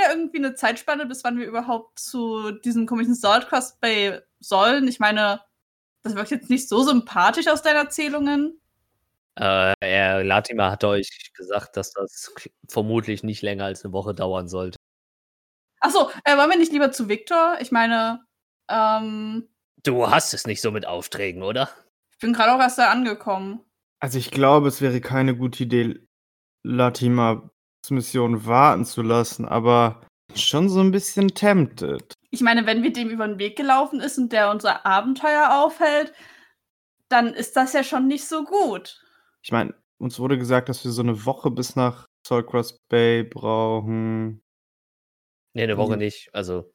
wir irgendwie eine Zeitspanne, bis wann wir überhaupt zu diesem komischen Salt Crust Bay sollen? Ich meine, das wirkt jetzt nicht so sympathisch aus deinen Erzählungen. Äh, er, Latimer hat euch gesagt, dass das vermutlich nicht länger als eine Woche dauern sollte. Achso, äh, wollen wir nicht lieber zu Victor? Ich meine, ähm, Du hast es nicht so mit Aufträgen, oder? ich bin gerade auch erst da angekommen. Also ich glaube, es wäre keine gute Idee, Latimas Mission warten zu lassen, aber schon so ein bisschen tempted. Ich meine, wenn wir dem über den Weg gelaufen ist und der unser Abenteuer aufhält, dann ist das ja schon nicht so gut. Ich meine, uns wurde gesagt, dass wir so eine Woche bis nach Saltcross Bay brauchen. Nee, eine Woche Mhm. nicht. Also,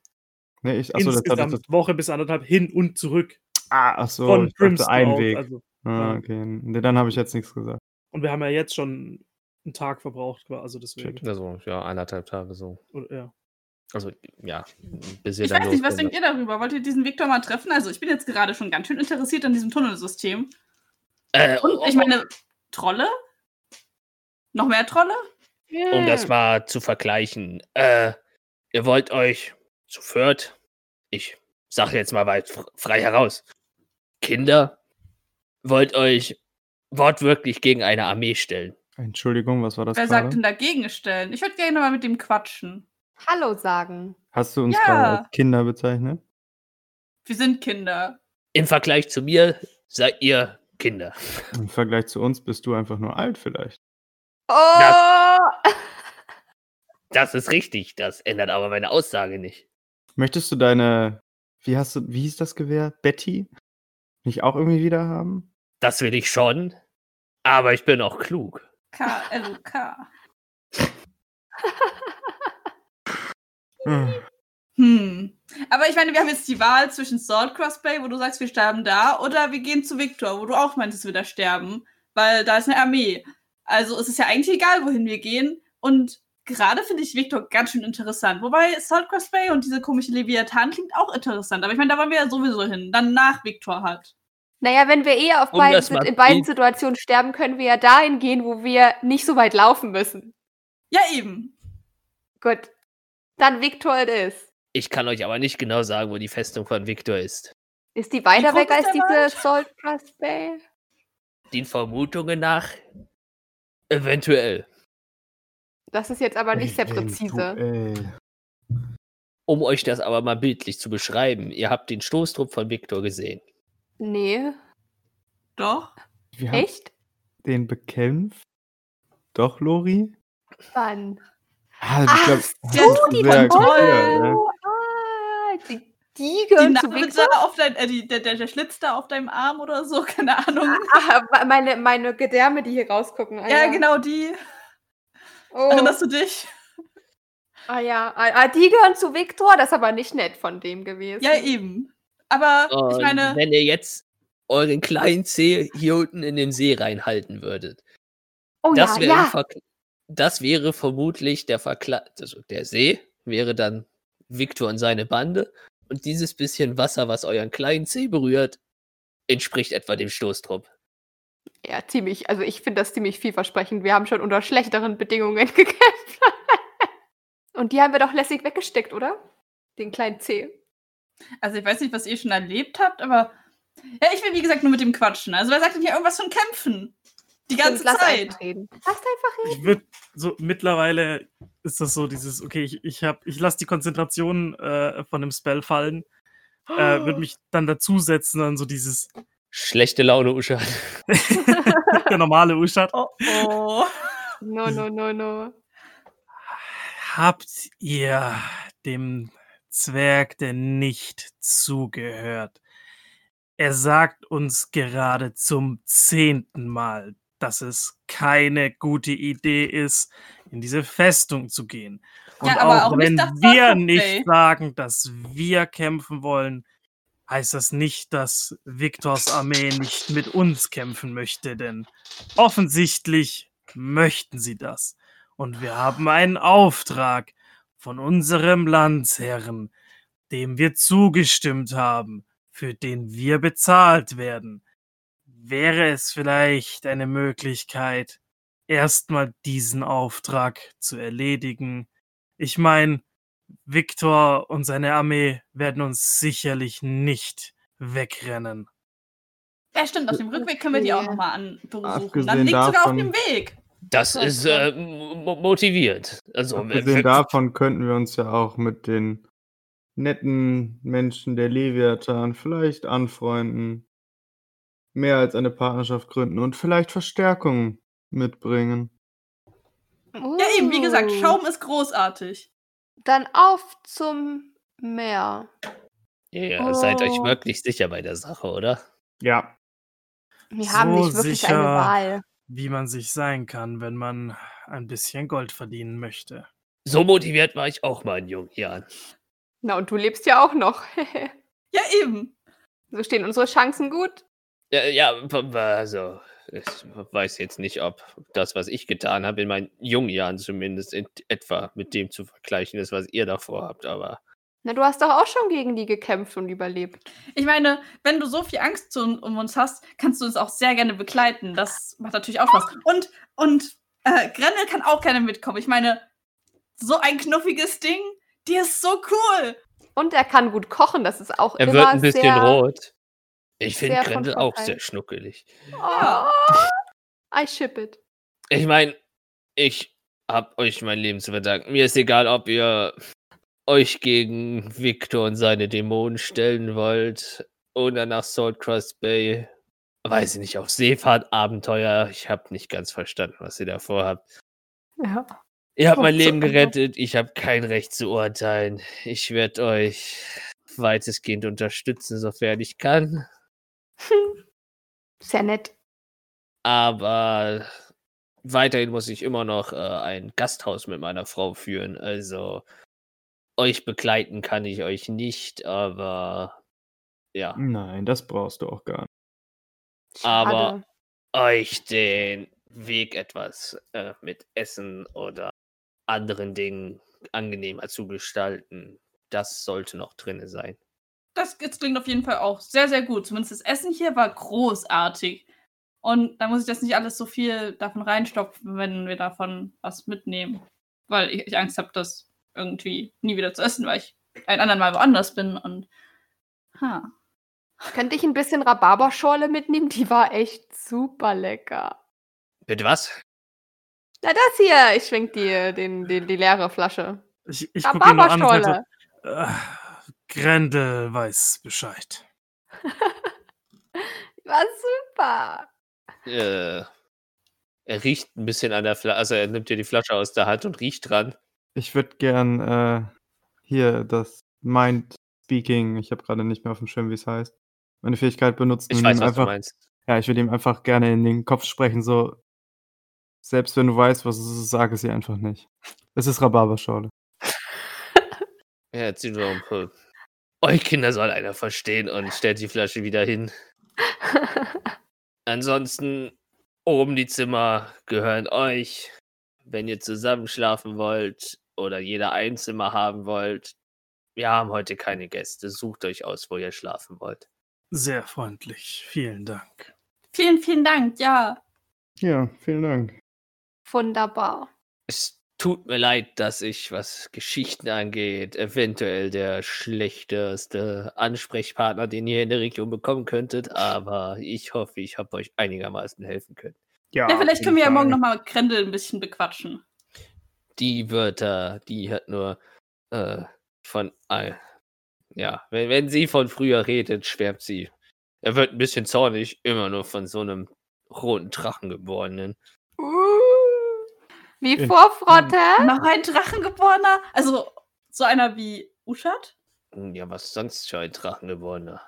Nee, ich, achso, das Insgesamt jetzt. Woche bis anderthalb hin und zurück Ah, achso, von ich dachte Brimstone ein. Weg. Also, Ah, okay. Nee, dann habe ich jetzt nichts gesagt. und wir haben ja jetzt schon einen Tag verbraucht, also deswegen. Also ja, eineinhalb Tage so. Oder, ja. Also, ja, bis ihr Ich dann weiß nicht, was denkt ihr darüber? Wollt ihr diesen Victor mal treffen? Also, ich bin jetzt gerade schon ganz schön interessiert an diesem Tunnelsystem. äh, Und ich meine, Trolle? Noch mehr Trolle? um das mal zu vergleichen, äh, ihr wollt euch zu viert, ich sage jetzt mal weit fr- frei heraus, Kinder, wollt euch wortwörtlich gegen eine Armee stellen. Entschuldigung, was war das Wer sagt denn dagegen stellen? Ich würde gerne mal mit dem quatschen. Hallo sagen. Hast du uns Ja. gerade als Kinder bezeichnet? Wir sind Kinder. Im Vergleich zu mir seid ihr Kinder. Im Vergleich zu uns bist du einfach nur alt vielleicht. Oh! Das ist richtig, das ändert aber meine Aussage nicht. Möchtest du deine, wie hast du, wie hieß das Gewehr? Betty? Nicht auch irgendwie wieder haben? Das will ich schon, aber ich bin auch klug. K-L-U-K. Hm. Hm. Aber ich meine, wir haben jetzt die Wahl zwischen Saltcross Bay, wo du sagst, wir sterben da, oder wir gehen zu Victor, wo du auch meintest, wir da sterben, weil da ist eine Armee. Also es ist ja eigentlich egal, wohin wir gehen. Und gerade finde ich Victor ganz schön interessant. Wobei Saltcross Bay und diese komische Leviathan klingt auch interessant. Aber ich meine, da wollen wir ja sowieso hin. Dann nach Victor halt. Naja, wenn wir eh auf Um beiden, mal in beiden Situationen sterben, können wir ja dahin gehen, wo wir nicht so weit laufen müssen. Ja, eben. Gut. Dann Victor it is. Ich kann euch aber nicht genau sagen, wo die Festung von Victor ist. Ist die weiter weg ist als diese? Salt Crust Bay? Den Vermutungen nach eventuell. Das ist jetzt aber nicht sehr präzise. Um euch das aber mal bildlich zu beschreiben, ihr habt den Stoßtrupp von Victor gesehen. Nee. Doch. Wir haben Echt? den bekämpft? Doch, Lori? Wann? Ah, ich Ach glaub, so, die gut, ja, ne? Ah, die, die Die gehören zu Narbe Victor? da auf dein, äh, die, der, der, der Schlitz da auf deinem Arm oder so, keine Ahnung. Ah, meine, meine Gedärme, die hier rausgucken. Ah, ja, genau die. Oh. Erinnerst du dich? Ah ja, ah, ah, die gehören zu Victor, das ist aber nicht nett von dem gewesen. Ja, eben. Aber Und ich meine, wenn ihr jetzt euren kleinen Zeh hier unten in den See reinhalten würdet, oh das, ja, wäre ja. Das wäre vermutlich der Verkla also der See wäre dann Victor und seine Bande und dieses bisschen Wasser, was euren kleinen Zeh berührt, entspricht etwa dem Stoßtrupp. Ja, ziemlich, also ich finde das ziemlich vielversprechend. Wir haben schon unter schlechteren Bedingungen gekämpft. Und die haben wir doch lässig weggesteckt, oder? Den kleinen C. also ich weiß nicht, was ihr schon erlebt habt, aber ja, ich will wie gesagt nur mit dem quatschen. Also wer sagt denn hier irgendwas von kämpfen? Die ganze Lass Zeit. einfach reden. Lass einfach reden. Ich würde so mittlerweile ist das so dieses okay, ich ich habe ich lasse die Konzentration äh, von dem Spell fallen, äh, würde mich dann dazusetzen an so dieses Schlechte Laune, Usha. der normale Uschat. Oh, oh. No, no, no, no. Habt ihr dem Zwerg denn nicht zugehört? Er sagt uns gerade zum zehnten Mal, dass es keine gute Idee ist, in diese Festung zu gehen. Und Ja, auch, auch wenn wir Startup nicht Day. sagen, dass wir kämpfen wollen, heißt das nicht, dass Viktors Armee nicht mit uns kämpfen möchte, denn offensichtlich möchten sie das. Und wir haben einen Auftrag von unserem Landsherren, dem wir zugestimmt haben, für den wir bezahlt werden. Wäre es vielleicht eine Möglichkeit, erstmal diesen Auftrag zu erledigen, Ich meine, Viktor und seine Armee werden uns sicherlich nicht wegrennen. Ja, stimmt. Auf dem Rückweg können wir die auch Okay. nochmal an besuchen. Dann liegt sogar auf dem Weg. Das ist so. äh, mo- motiviert. Also, Abgesehen davon könnten wir uns ja auch mit den netten Menschen der Leviathan vielleicht anfreunden, mehr als eine Partnerschaft gründen und vielleicht Verstärkung mitbringen. Ja, eben, wie gesagt, Uh, Schaum ist großartig. Dann auf zum Meer. ihr seid euch Oh. wirklich sicher bei der Sache, oder? Ja, Wir haben So nicht wirklich sicher. eine Wahl. Wie man sich sein kann, wenn man ein bisschen Gold verdienen möchte. So motiviert war ich auch mal in jungen Jahren. Na, und du lebst ja auch noch. Ja, eben. so stehen unsere Chancen gut. Ja, ja, w- w- also, ich weiß jetzt nicht, ob das, was ich getan habe, in meinen jungen Jahren zumindest in etwa mit dem zu vergleichen ist, was ihr davor habt, aber Na, du hast doch auch schon gegen die gekämpft und überlebt. Ich meine, wenn du so viel Angst zu, um uns hast, kannst du uns auch sehr gerne begleiten. Das macht natürlich auch Spaß. Und, und äh, Grendel kann auch gerne mitkommen. Ich meine, so ein knuffiges Ding, die ist so cool. Und er kann gut kochen, das ist auch er immer wird ein bisschen sehr, rot. Ich finde Grendel auch sehr schnuckelig. Oh, I ship it. Ich meine, ich hab euch mein Leben zu verdanken. Mir ist egal, ob ihr euch gegen Victor und seine Dämonen stellen wollt oder nach Saltcross Bay. Weiß ich nicht, auf Seefahrtabenteuer. Ich habe nicht ganz verstanden, was ihr davor habt. Ja. Ihr habt mein Leben gerettet. Ich habe kein Recht zu urteilen. Ich werde euch weitestgehend unterstützen, sofern ich kann. Sehr nett. Aber weiterhin muss ich immer noch äh, ein Gasthaus mit meiner Frau führen. Also euch begleiten kann ich euch nicht, aber ja, nein, das brauchst du auch gar nicht. Aber- Schade. euch den Weg etwas äh, mit Essen oder anderen Dingen angenehmer zu gestalten. Das sollte noch drinne sein. Das, das klingt auf jeden Fall auch sehr, sehr gut. Zumindest das Essen hier war großartig. Und da muss ich das nicht alles so viel davon reinstopfen, wenn wir davon was mitnehmen. Weil ich, ich Angst habe, das irgendwie nie wieder zu essen, weil ich ein anderen Mal woanders bin. Und ha. Könnte ich ein bisschen Rhabarberschorle mitnehmen? Die war echt super lecker. Bitte was? Na, das hier. Ich schwenk dir den, den, die leere Flasche. Ich, ich Rhabarberschorle. äh, Grendel weiß Bescheid. War super. Äh, er riecht ein bisschen an der Flasche, also er nimmt dir die Flasche aus der Hand und riecht dran. Ich würde gern äh, hier das Mind Speaking, ich habe gerade nicht mehr auf dem Schirm, wie es heißt, meine Fähigkeit benutzen. Ich und weiß, ihm was einfach, du meinst. Ja, ich würde ihm einfach gerne in den Kopf sprechen, so. Selbst wenn du weißt, was es ist, sag es ihr einfach nicht. Es ist Rhabarberschorle. Ja, erzähl nur ein paar. Euch Kinder soll einer verstehen und stellt die Flasche wieder hin. Ansonsten, oben die Zimmer gehören euch. Wenn ihr zusammen schlafen wollt oder jeder ein Zimmer haben wollt, wir haben heute keine Gäste. Sucht euch aus, wo ihr schlafen wollt. Sehr freundlich. Vielen Dank. Vielen, vielen Dank. Ja. Ja, vielen Dank. Wunderbar. Es tut mir leid, dass ich, was Geschichten angeht, eventuell der schlechteste Ansprechpartner, den ihr in der Region bekommen könntet, aber ich hoffe, ich habe euch einigermaßen helfen können. ja, vielleicht können wir ja morgen nochmal Grendel ein bisschen bequatschen. Die Wörter, die hat nur äh, von. Äh, ja, wenn, wenn sie von früher redet, schwärmt sie. Er wird ein bisschen zornig, immer nur von so einem roten Drachengeborenen. Uh, wie Vorfrotte. Noch ein Drachengeborener? Also so einer wie Uschat? Ja, was sonst für ein Drachengeborener?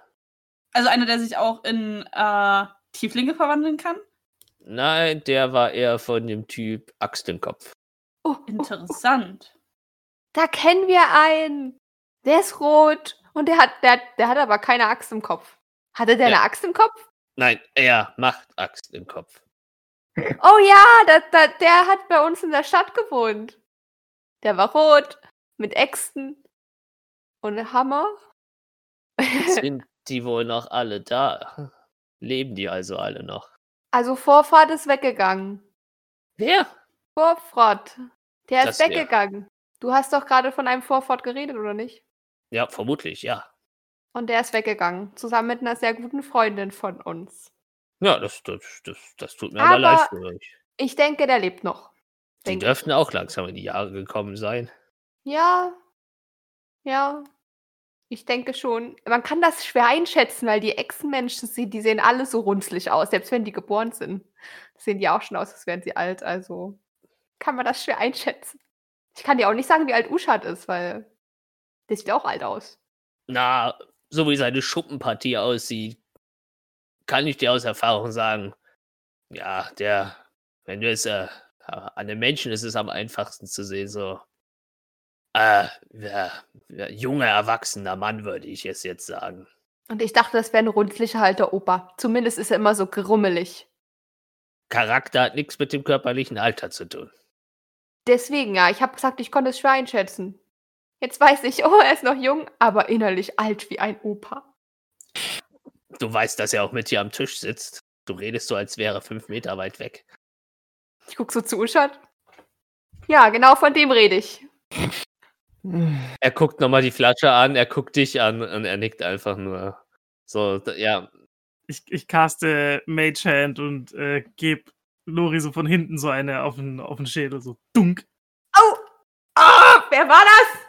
Also einer, der sich auch in äh, Tieflinge verwandeln kann? Nein, der war eher von dem Typ Axt im Kopf. Oh, oh, oh, Interessant. da kennen wir einen. Der ist rot. Und der hat, der, der hat aber keine Axt im Kopf. Hatte der Ja. eine Axt im Kopf? Nein, er macht Axt im Kopf. Oh ja, da, da, der hat bei uns in der Stadt gewohnt. Der war rot, mit Äxten und einem Hammer. Sind die wohl noch alle da? Leben die also alle noch? also Vorfahrt ist weggegangen. Wer? Vorfrott. Der ist Das wär- weggegangen. Du hast doch gerade von einem Vorfahrt geredet, oder nicht? Ja, vermutlich, ja. Und der ist weggegangen, zusammen mit einer sehr guten Freundin von uns. Ja, das, das, das, das tut mir aber, leid für euch. Ich denke, der lebt noch. Die dürften auch langsam in die Jahre gekommen sein. Ja. Ja. Ich denke schon. Man kann das schwer einschätzen, weil die Echsenmenschen, die sehen alle so runzlig aus, selbst wenn die geboren sind. Sehen die auch schon aus, als wären sie alt. Also kann man das schwer einschätzen. Ich kann dir auch nicht sagen, wie alt Uschat ist, weil der sieht auch alt aus. Na, so wie seine Schuppenpartie aussieht, kann ich dir aus Erfahrung sagen, ja, der, wenn du es, äh, an den Menschen ist es am einfachsten zu sehen, so, äh, wer, wer, junger, erwachsener Mann, würde ich es jetzt sagen. Und ich dachte, das wäre ein runzlicher alter Opa. Zumindest ist er immer so grummelig. Charakter hat nichts mit dem körperlichen Alter zu tun. Deswegen, ja, ich habe gesagt, ich konnte es schwer einschätzen. Jetzt weiß ich, oh, er ist noch jung, aber innerlich alt wie ein Opa. Du weißt, dass er auch mit dir am Tisch sitzt. Du redest so, als wäre er fünf Meter weit weg. Ich guck so zu Uschat. Ja, genau von dem rede ich. Er guckt nochmal die Flasche an, er guckt dich an und er nickt einfach nur. So, ja, Ich, ich caste Mage Hand und äh, gebe Lori so von hinten so eine auf den, auf den Schädel, so dunk. Au! Ah, wer war das?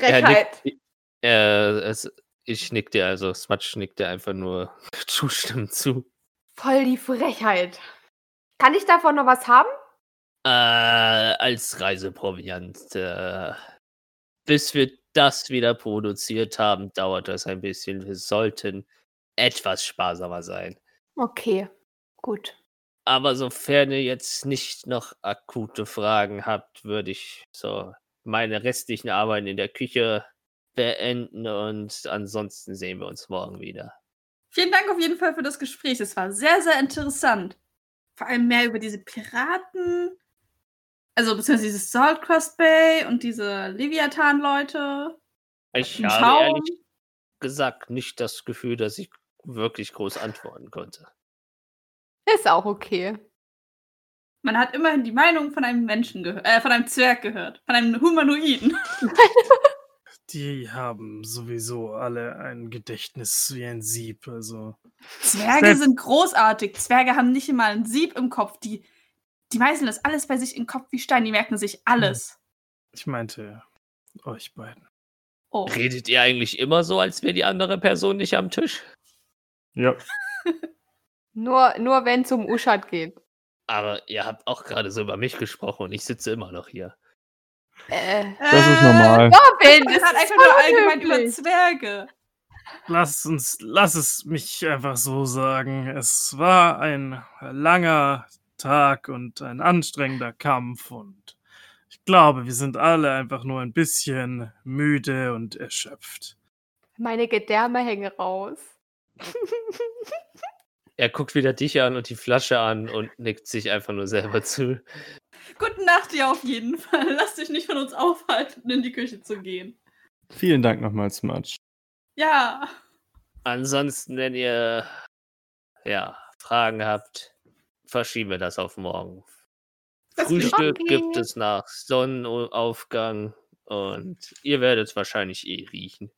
er Frechheit. nickt. Äh, es, ich nick dir, also Smudge nickt dir einfach nur zustimmend zu. Voll die Frechheit. Kann ich davon noch was haben? Äh, als Reiseproviant. Äh, bis wir das wieder produziert haben, dauert das ein bisschen. Wir sollten etwas sparsamer sein. Okay, gut. Aber sofern ihr jetzt nicht noch akute Fragen habt, würde ich so meine restlichen Arbeiten in der Küche beenden und ansonsten sehen wir uns morgen wieder. Vielen Dank auf jeden Fall für das Gespräch. Es war sehr, sehr interessant. Vor allem mehr über diese Piraten, also beziehungsweise dieses Salt Bay und diese Leviathan-Leute. Ich habe Schaum. ehrlich gesagt nicht das Gefühl, dass ich wirklich groß antworten konnte. Ist auch okay. Man hat immerhin die Meinung von einem Menschen gehört, äh, von einem Zwerg gehört, von einem Humanoiden. Die haben sowieso alle ein Gedächtnis wie ein Sieb. Also Zwerge Selbst- sind großartig. Zwerge haben nicht mal ein Sieb im Kopf. Die, die meißeln das alles bei sich im Kopf wie Stein. Die merken sich alles. ich meinte euch beiden. Oh. Redet ihr eigentlich immer so, als wäre die andere Person nicht am Tisch? Ja. Nur, nur wenn es um Uschat geht. Aber ihr habt auch gerade so über mich gesprochen und ich sitze immer noch hier. Äh, Das ist normal. Robin, Das das hat ist einfach nur allgemein über. Zwerge. Lass uns, lass es mich einfach so sagen. Es war ein langer Tag und ein anstrengender Kampf und ich glaube, wir sind alle einfach nur ein bisschen müde und erschöpft. Meine Gedärme hängen raus. Er guckt wieder dich an und die Flasche an und nickt sich einfach nur selber zu. Gute Nacht dir auf jeden Fall. Lass dich nicht von uns aufhalten, in die Küche zu gehen. Vielen Dank nochmal, Smudge. Ja. Ansonsten, wenn ihr ja, Fragen habt, verschieben wir das auf morgen. Das Frühstück okay. gibt es nach Sonnenaufgang und ihr werdet es wahrscheinlich eh riechen.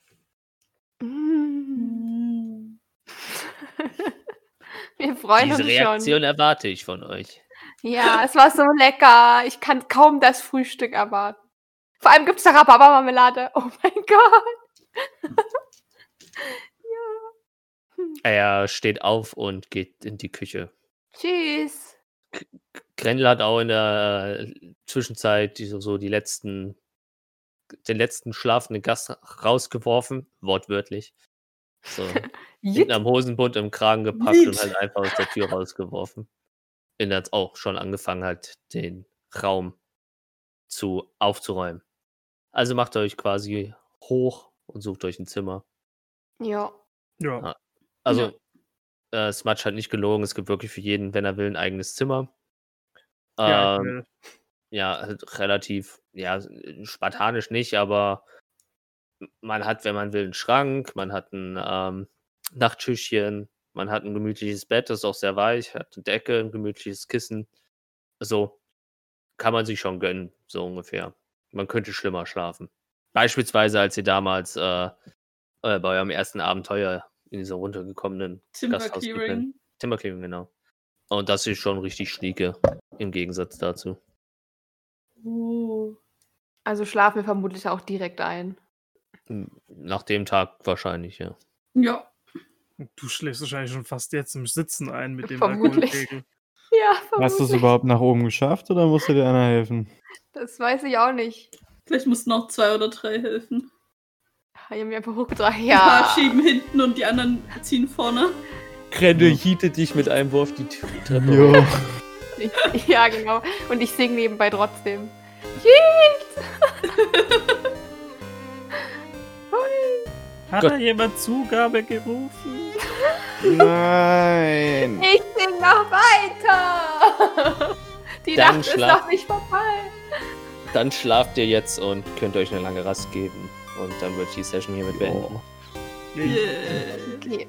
Mm. Wir freuen Diese uns Reaktion schon. erwarte ich von euch. Ja, es war so lecker. Ich kann kaum das Frühstück erwarten. Vor allem gibt es da Rhabarbermarmelade. Oh mein Gott. Er steht auf und geht in die Küche. Tschüss. Grendel hat auch in der äh, Zwischenzeit die, so die letzten, den letzten schlafenden Gast rausgeworfen, wortwörtlich. So hinten am Hosenbund im Kragen gepackt und Yeet. halt einfach aus der Tür rausgeworfen. Und er hat auch schon angefangen, halt den Raum zu aufzuräumen. Also macht euch quasi hoch und sucht euch ein Zimmer. Ja. Ja. Also, äh, Smudge hat nicht gelogen, es gibt wirklich für jeden, wenn er will, ein eigenes Zimmer. ja, Ähm, äh, ja, halt relativ, ja, spartanisch nicht, aber man hat, wenn man will, einen Schrank, man hat ein ähm, Nachttischchen, man hat ein gemütliches Bett, das ist auch sehr weich, hat eine Decke, ein gemütliches Kissen. So kann man sich schon gönnen, so ungefähr. man könnte schlimmer schlafen. Beispielsweise, als ihr damals äh, äh, bei eurem ersten Abenteuer in dieser runtergekommenen Timber Gasthaus Clearing. Timberclearing, genau. Und das ist schon richtig schnieke, im Gegensatz dazu. Uh. Also schlafen wir vermutlich auch direkt ein. Nach dem Tag wahrscheinlich, ja. Ja. Du schläfst wahrscheinlich schon fast jetzt im Sitzen ein mit dem Vermutlich. Alkoholpegel. Ja, Hast du es vermutlich. überhaupt nach oben geschafft oder musste dir einer helfen? Das weiß ich auch nicht. Vielleicht mussten noch zwei oder drei helfen. Ich habe mir einfach hochgetragen. Ein paar Ja. schieben hinten und die anderen ziehen vorne. Grendel hietet dich mit einem Wurf die Treppe. Jo. ja, genau. Und ich singe nebenbei trotzdem. Yeet! Hat Gott. da jemand Zugabe gerufen? Nein. ich sing noch weiter! Die Dann Nacht ist schlaf- noch nicht vorbei. Dann schlaft ihr jetzt und könnt euch eine lange Rast geben. Und dann wird die Session hiermit beenden. Oh. Yeah. Okay.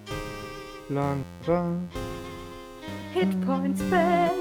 Lang, lang. Hitpoints back.